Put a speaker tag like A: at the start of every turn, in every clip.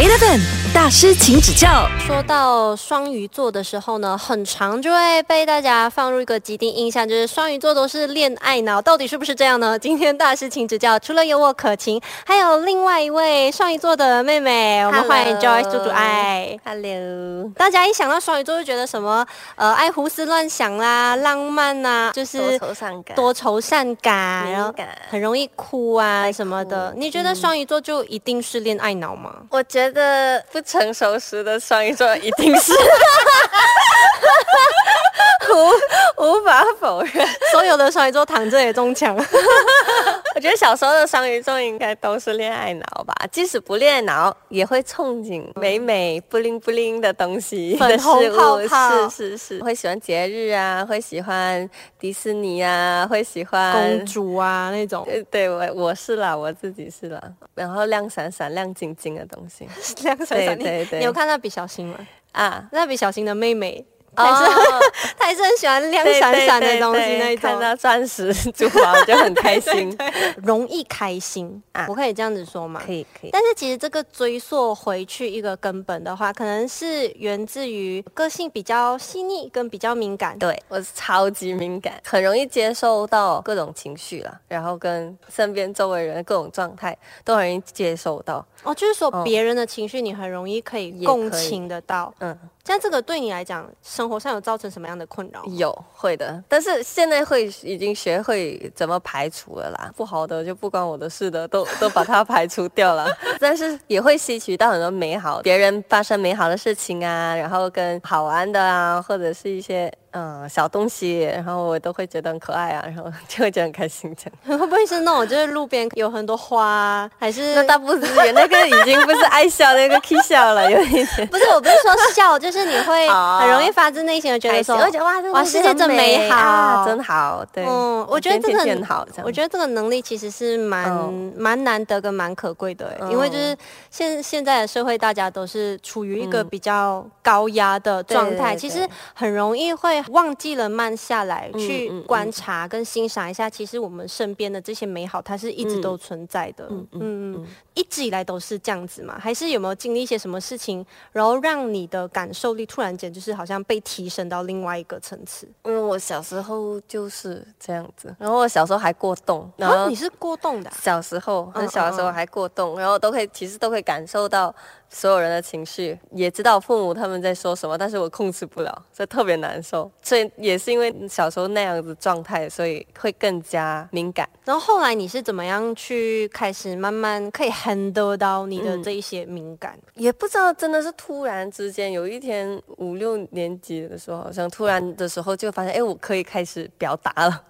A: 8 FM. 大师，请指教。
B: 说到双鱼座的时候呢，很常就会被大家放入一个既定印象，就是双鱼座都是恋爱脑，到底是不是这样呢？今天大师请指教。除了有我可晴，还有另外一位双鱼座的妹妹，我们欢迎 Joyce 猪猪爱。
C: Hello，
B: 大家一想到双鱼座，就觉得什么呃爱胡思乱想啦、浪漫呐、就是
C: 多愁善感，
B: 多愁善感，然后。很容易哭啊什么的。你觉得双鱼座就一定是恋爱脑吗？
C: 我觉得不成熟时的双鱼座一定是。无无法否认。
B: 所有的双鱼座躺着也中枪。
C: 我觉得小时候的双鱼座应该都是恋爱脑吧，即使不恋爱脑，也会憧憬美美不灵不灵的东西
B: 粉
C: 的事
B: 红泡
C: 物，
B: 泡
C: 是是是，会喜欢节日啊，会喜欢迪士尼啊，会喜欢
B: 公主啊那种，
C: 对对，我我是啦，我自己是啦，然后亮闪闪、亮晶晶的东西
B: 亮闪闪。
C: 对对对
B: 你有看蜡笔小新吗？
C: 啊，
B: 蜡笔小新的妹妹，
C: 哦
B: 他也是很喜欢亮
C: 对
B: 闪闪的
C: 对
B: 东西那一种，
C: 看到钻石珠宝就很开心。
B: 容易开心
C: 啊
B: 我可以这样子说吗？
C: 可以可以，
B: 但是其实这个追溯回去一个根本的话，可能是源自于个性比较细腻跟比较敏感。
C: 对我是超级敏感，很容易接受到各种情绪啦，然后跟身边周围人的各种状态都很容易接受到。
B: 哦，就是说
C: 哦
B: 别人的情绪你很容易可以共情得到。
C: 嗯，
B: 像这个对你来讲，生活上有造成什么样的困扰？
C: 有会的，但是现在会已经学会怎么排除了啦，不好的就不关我的事的，都都把它排除掉了。但是也会吸取到很多美好，别人发生美好的事情啊，然后跟好玩的啊，或者是一些嗯小东西，然后我都会觉得很可爱啊，然后 就会觉得很开心这样。
B: 会不会是那种就是路边有很多花啊，还是
C: 那倒不是，那个已经不是爱笑那个 K 笑了，有一点。
B: 不是？我不是说笑，就是你会
C: 哦
B: 很容易发自内心的觉得说
C: 我，觉得哇，这个
B: 哇世界真
C: 很
B: 美好
C: 啊真好，对，
B: 嗯，我觉得这个
C: 天好，这
B: 我觉得这个能力其实是蛮
C: 嗯
B: 蛮难得跟蛮可贵的因为就是现现在的社会，大家都是处于一个
C: 嗯
B: 比较高压的状态，
C: 对对
B: 其实很容易会忘记了慢下来，
C: 嗯
B: 去
C: 嗯
B: 观察跟欣赏一下，其实我们身边的这些美好，它是一直
C: 嗯
B: 都存在的。嗯
C: 嗯
B: 嗯
C: 嗯
B: 一直以来都是这样子嘛？还是有没有经历一些什么事情，然后让你的感受力突然间就是好像被提升到另外一个层次？
C: 因为我小时候就是这样子，然后我小时候还过动，然
B: 啊，
C: 后
B: 你是过动的啊、
C: 小时候
B: 嗯
C: 很小的时候
B: 嗯嗯
C: 还过动，然后都可以其实都可以感受到所有人的情绪，也知道父母他们在说什么，但是我控制不了，所以特别难受。所以也是因为小时候那样子状态，所以会更加敏感。
B: 然后后来你是怎么样去开始慢慢可以 handle 到你的这一些敏感？
C: 也不知道真的是突然之间，有一天五六年级的时候，好像突然的时候就发现，哎，我可以开始表达了，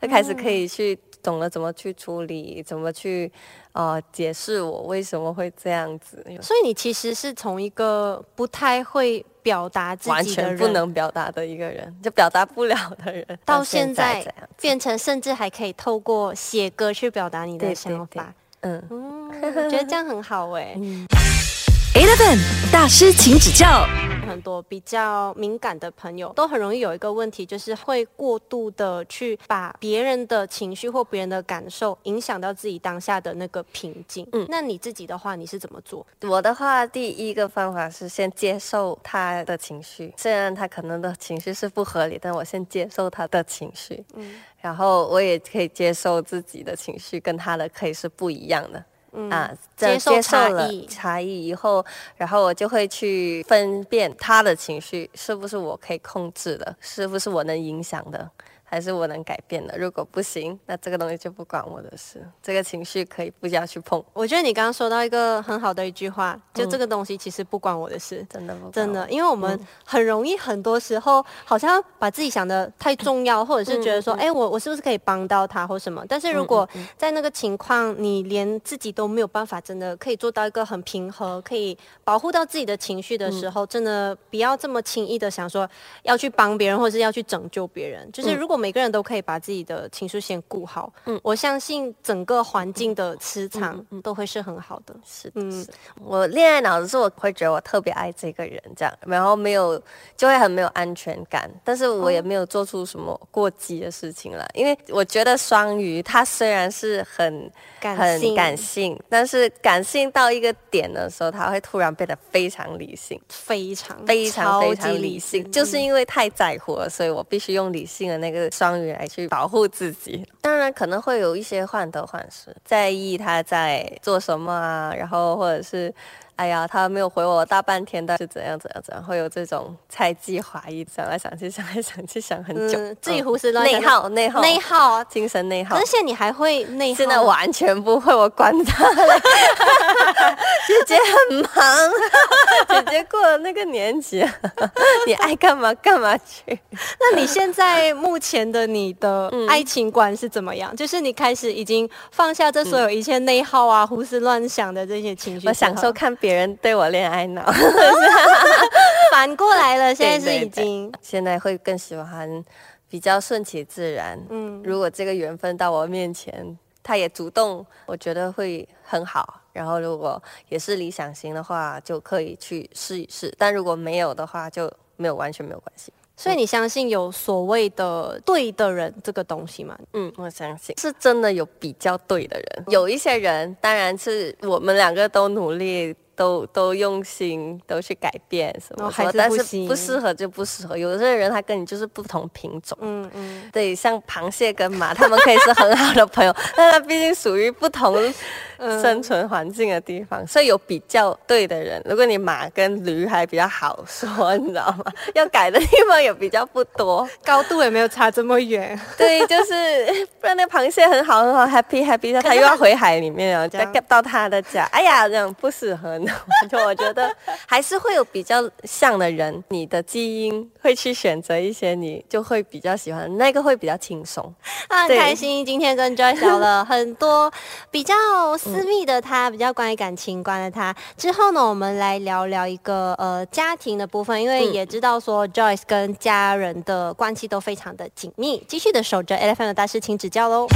C: 就开始可以去懂得怎么去处理，怎么去呃解释我为什么会这样子，
B: 所以你其实是从一个不太会表达自己的人，
C: 全不能表达的一个人，就表达不了的人，
B: 到现在变成甚至还可以透过写歌去表达你的
C: 对对
B: 想法。
C: 嗯。
B: 觉得这样很好哎、
A: Eleven 大师，请指教。
B: 很多比较敏感的朋友都很容易有一个问题，就是会过度的去把别人的情绪或别人的感受影响到自己当下的那个平静。嗯
C: 嗯，
B: 那你自己的话，你是怎么做？
C: 我的话，第一个方法是先接受他的情绪，虽然他可能的情绪是不合理，但我先接受他的情绪，
B: 嗯
C: 然后我也可以接受自己的情绪跟他的可以是不一样的。
B: 嗯
C: 啊，这
B: 接受差
C: 了
B: 异。
C: 差异以后，然后我就会去分辨他的情绪是不是我可以控制的，是不是我能影响的，还是我能改变的。如果不行，那这个东西就不管我的事，这个情绪可以不要去碰，
B: 我觉得你刚刚说到一个很好的一句话，就这个东西其实不关我的事。
C: 真的不关
B: 真的，因为我们很容易，很多时候好像把自己想的太重要，或者是觉得说，哎、我我是不是可以帮到他或什么？但是如果在那个情况，你连自己都没有办法，真的可以做到一个很平和，可以保护到自己的情绪的时候，真的不要这么轻易的想说要去帮别人，或者是要去拯救别人。就是如果每个人都可以把自己的情绪先顾好，嗯，我相信整个环境的磁场都会是很好的。
C: 是，嗯，我恋爱脑的时候，我会觉得我特别爱这个人，这样，然后没有就会很没有安全感，但是我也没有做出什么过激的事情了，因为我觉得双鱼他虽然是很很感性，但是感性到一个点的时候，他会突然变得非常理性，
B: 非常
C: 非常非常理性，就是因为太在乎了，所以我必须用理性的那个双鱼来去保护自己。当然可能会有一些患得患失，在意他在做什么啊，然后或者是。哎呀，他没有回我大半天，但是怎样怎样怎样，会有这种猜忌怀疑，想来想去，想来想去，想很久，
B: 自己胡思乱
C: 想，内耗，内耗，
B: 内耗，
C: 精神内耗。
B: 而且你还会内耗，
C: 现在完全不会，我管他了。姐姐很忙，姐姐过了那个年纪，你爱干嘛干嘛去。
B: 那你现在目前的你的爱情观是怎么样？就是你开始已经放下这所有一切内耗啊、胡思乱想的这些情绪，
C: 我享受看别。别人对我恋爱脑，
B: 反过来了。现在是已经，
C: 现在会更喜欢比较顺其自然。嗯，如果这个缘分到我面前，他也主动，我觉得会很好。然后如果也是理想型的话，就可以去试一试。但如果没有的话，就没有完全没有关系。
B: 所以你相信有所谓的对的人这个东西吗？
C: 嗯，我相信是真的有比较对的人。有一些人，当然是我们两个都努力。都都用心，都去改变什么，但是不适合就不适合。有的人他跟你就是不同品种，嗯嗯，对，像螃蟹跟马，他们可以是很好的朋友，但他毕竟属于不同生存环境的地方，所以有比较对的人。如果你马跟驴还比较好说，你知道吗？要改的地方也比较不多，
B: 高度也没有差这么远。
C: 对，就是 不然那螃蟹很好很好，happy happy，他又要回海里面啊，再 get 到他的家，哎呀，这样不适合。就我觉得还是会有比较像的人，你的基因会去选择一些你就会比较喜欢那个会比较轻松。
B: 很开心今天跟 Joyce 聊了 很多比较私密的他，比较关于感情观的他。之后呢，我们来聊聊一个呃家庭的部分，因为也知道说 Joyce 跟家人的关系都非常的紧密。继续的守着 Elephant 的大师，请指教喽。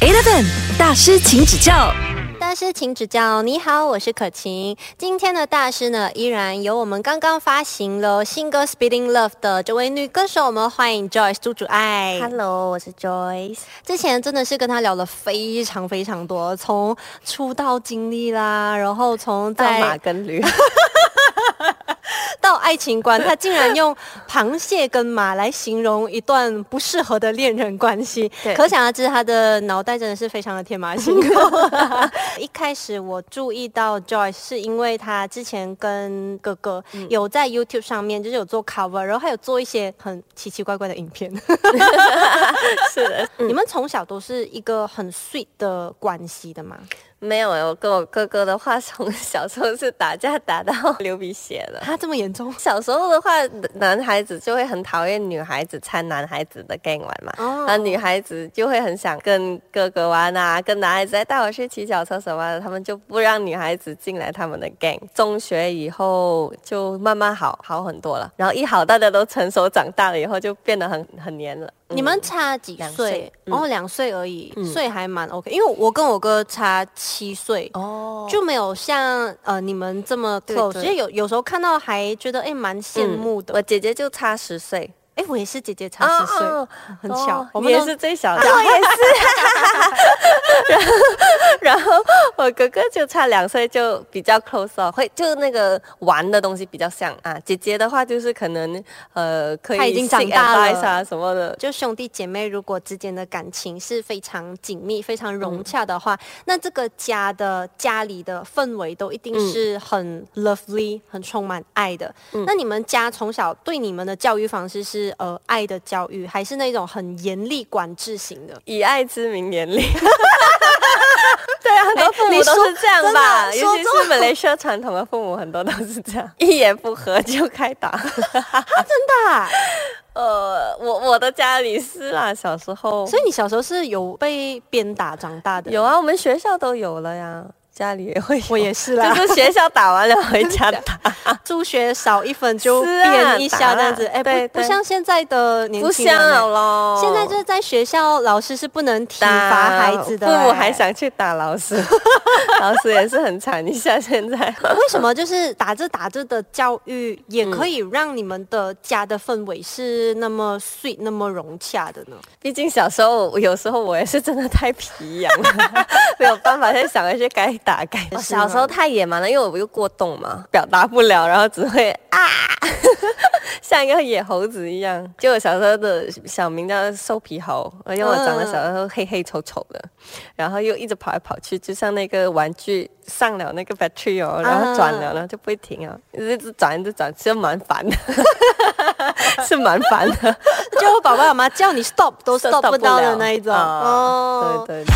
A: Elephant 大师，请指教。
B: 大师，请指教。你好，我是可晴。今天的大师呢，依然由我们刚刚发行了新歌《Speeding Love》的这位女歌手，我们欢迎 Joyce 朱主爱。
C: Hello，我是 Joyce。
B: 之前真的是跟她聊了非常非常多，从出道经历啦，然后从在
C: 马跟驴。
B: 到爱情观，他竟然用螃蟹跟马来形容一段不适合的恋人关系，可想而知他的脑袋真的是非常的天马行空。一开始我注意到 Joyce 是因为他之前跟哥哥有在 YouTube 上面就是有做 cover，然后还有做一些很奇奇怪怪的影片。
C: 是的，
B: 你们从小都是一个很 sweet 的关系的吗？
C: 没有我跟我哥哥的话，从小时候是打架打到流鼻血的。
B: 他这么严重？
C: 小时候的话，男孩子就会很讨厌女孩子掺男孩子的 gang 玩嘛，那女孩子就会很想跟哥哥玩啊，跟男孩子带我去骑脚车什么的，他们就不让女孩子进来他们的 gang。中学以后就慢慢好好很多了，然后一好大家都成熟长大了以后，就变得很很黏了。
B: 你们差几岁？哦，两岁而已，岁还蛮 OK。因为我跟我哥差七岁，哦，就没有像呃你们这么 close。有有时候看到还觉得哎蛮羡慕的。
C: 我姐姐就差十岁。
B: 哎，我也是姐姐差十岁，很巧。
C: 我们也是最小的，
B: 我也是。
C: 哥哥就差两岁，就比较 close 哦，会就那个玩的东西比较像啊。姐姐的话就是可能呃，可以
B: 他已经长大
C: 了什么的。
B: 就兄弟姐妹如果之间的感情是非常紧密、非常融洽的话，那这个家的家里的氛围都一定是很 lovely、很充满爱的。那你们家从小对你们的教育方式是？呃，爱的教育还是那种很严厉管制型的，
C: 以爱之名严厉。对啊，很多父母都是这样吧，尤其是本来说传统的父母，很多都是这样，一言不合就开打。真
B: 的？
C: 呃，我我的家里是啦，小时候。
B: 所以你小时候是有被鞭打长大的？
C: 有啊，我们学校都有了呀。家里也会有，
B: 我也是啦，
C: 就是学校打完了回家打，
B: 助学少一分就变一下这样子，哎、不不像现在的年
C: 不
B: 轻人、
C: 像了。
B: 现在就是在学校，老师是不能体罚孩子的、
C: 父母
B: 哎
C: 还想去打老师，老师也是很惨一下。现在。
B: 为什么就是打着打着的教育也可以让你们的家的氛围是那么 sweet、那么融洽的呢？
C: 毕竟小时候有时候我也是真的太皮痒了，没有办法再想一些该打该打。
B: 是吗
C: 小时候太野蛮了，因为我又过动嘛，表达不了，然后只会啊，像一个野猴子一样。就我小时候的小名叫瘦皮猴，因为我长得小时候黑黑丑丑的，然后又一直跑来跑去，就像那个玩具上了那个 battery 哦，然后转了，然后就不会停啊，一直转一直转，其实蛮烦的，是蛮烦的。
B: 就我爸爸妈妈叫你 stop 都 stop 不到的那一种。
C: 啊
B: 哦，
C: 对对。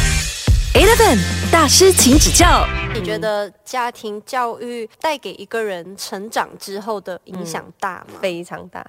A: 大师，请指教。
B: 你觉得家庭教育带给一个人成长之后的影响大吗？
C: 非常大。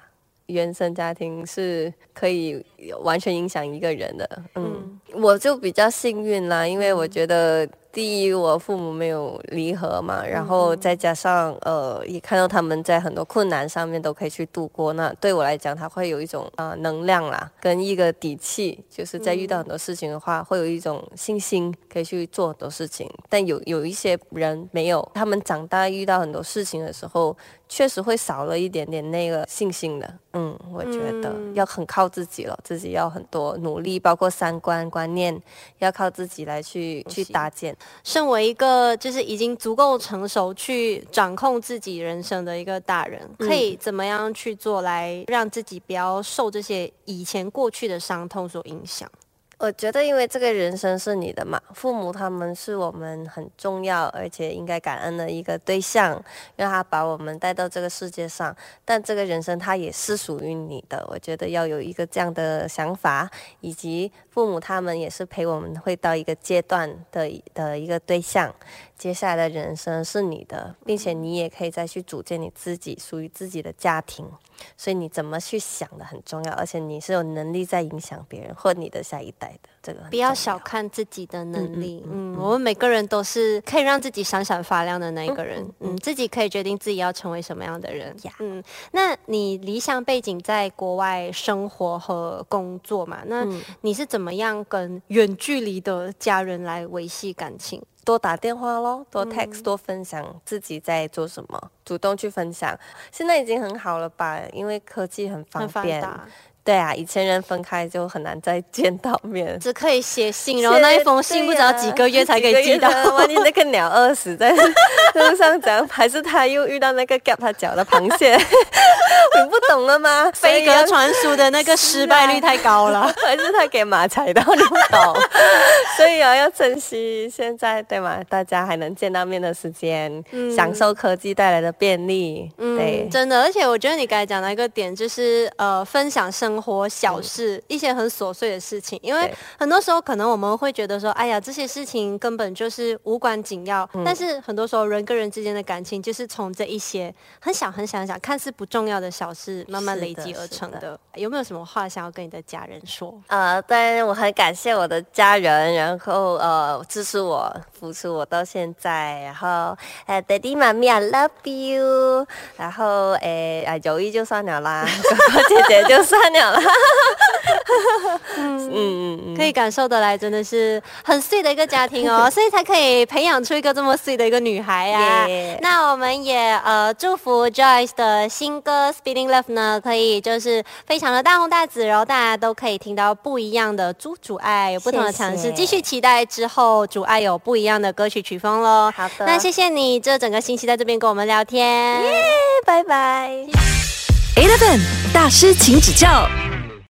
C: 原生家庭是可以完全影响一个人的，嗯，我就比较幸运啦，因为我觉得第一，我父母没有离合嘛，然后再加上呃，也看到他们在很多困难上面都可以去度过，那对我来讲，他会有一种呃能量啦，跟一个底气，就是在遇到很多事情的话，会有一种信心可以去做很多事情。但有有一些人没有，他们长大遇到很多事情的时候，确实会少了一点点那个信心的。嗯，我觉得
B: 嗯
C: 要很靠自己了，自己要很多努力，包括三观观念，要靠自己来去去搭建。
B: 身为一个就是已经足够成熟去掌控自己人生的一个大人，
C: 嗯
B: 可以怎么样去做来让自己不要受这些以前过去的伤痛所影响？
C: 我觉得，因为这个人生是你的嘛，父母他们是我们很重要而且应该感恩的一个对象，让他把我们带到这个世界上。但这个人生他也是属于你的，我觉得要有一个这样的想法，以及父母他们也是陪我们会到一个阶段的的一个对象。接下来的人生是你的，并且你也可以再去组建你自己属于自己的家庭。所以你怎么去想的很重要，而且你是有能力在影响别人或你的下一代的，这个
B: 不要小看自己的能力。
C: 嗯
B: 嗯我们每个人都是可以让自己闪闪发亮的那一个人。嗯自己可以决定自己要成为什么样的人。
C: 呀
B: 嗯，那你理想背景在国外生活和工作嘛？那
C: 嗯
B: 你是怎么样跟远距离的家人来维系感情？
C: 多打电话咯，多 text，、多分享自己在做什么，主动去分享。现在已经很好了吧？因为科技很方便。
B: 达，
C: 对啊，以前人分开就很难再见到面。
B: 只可以写信，然后那一封信不知道几个月才可以寄到。
C: 万一那个鸟饿死在路上讲，还是他又遇到那个夹他脚的螃蟹，懂了吗？
B: 飞鸽传书的那个失败率太 高了。
C: 还是他给马踩到，你不懂。所以啊，要珍惜现在，对吗？大家还能见到面的时间，享受科技带来的便利。对
B: 嗯，，真的，而且我觉得你刚才讲到一个点，就是呃，分享生活小事，一些很琐碎的事情。因为很多时候可能我们会觉得说，哎呀，这些事情根本就是无关紧要。
C: 嗯
B: 但是很多时候人跟人之间的感情，就是从这一些很小很小很小、看似不重要的小事，慢慢累积而成
C: 是
B: 的。有没有什么话想要跟你的家人说？
C: 呃，当然我很感谢我的家人，然后呃支持我、扶持我到现在，然后呃，Daddy 妈咪 I love you，然后诶啊友谊就算了啦，哥哥姐姐就算了啦，嗯嗯嗯，
B: 可以感受得来，真的是很 sweet 的一个家庭哦，所以才可以培养出一个这么 sweet 的一个女孩呀、
C: 耶
B: 那我们也呃祝福 Joyce 的新歌《Speeding Love》呢，可以就是非常的大红大紫，然后大家都可以听到不一样的朱主爱，有不同的尝试，继续期待之后主爱有不一样的歌曲曲风喽。
C: 好的
B: 那谢谢你这整个星期在这边跟我们聊天。
C: 拜拜。
A: Eleven 大师，请指教。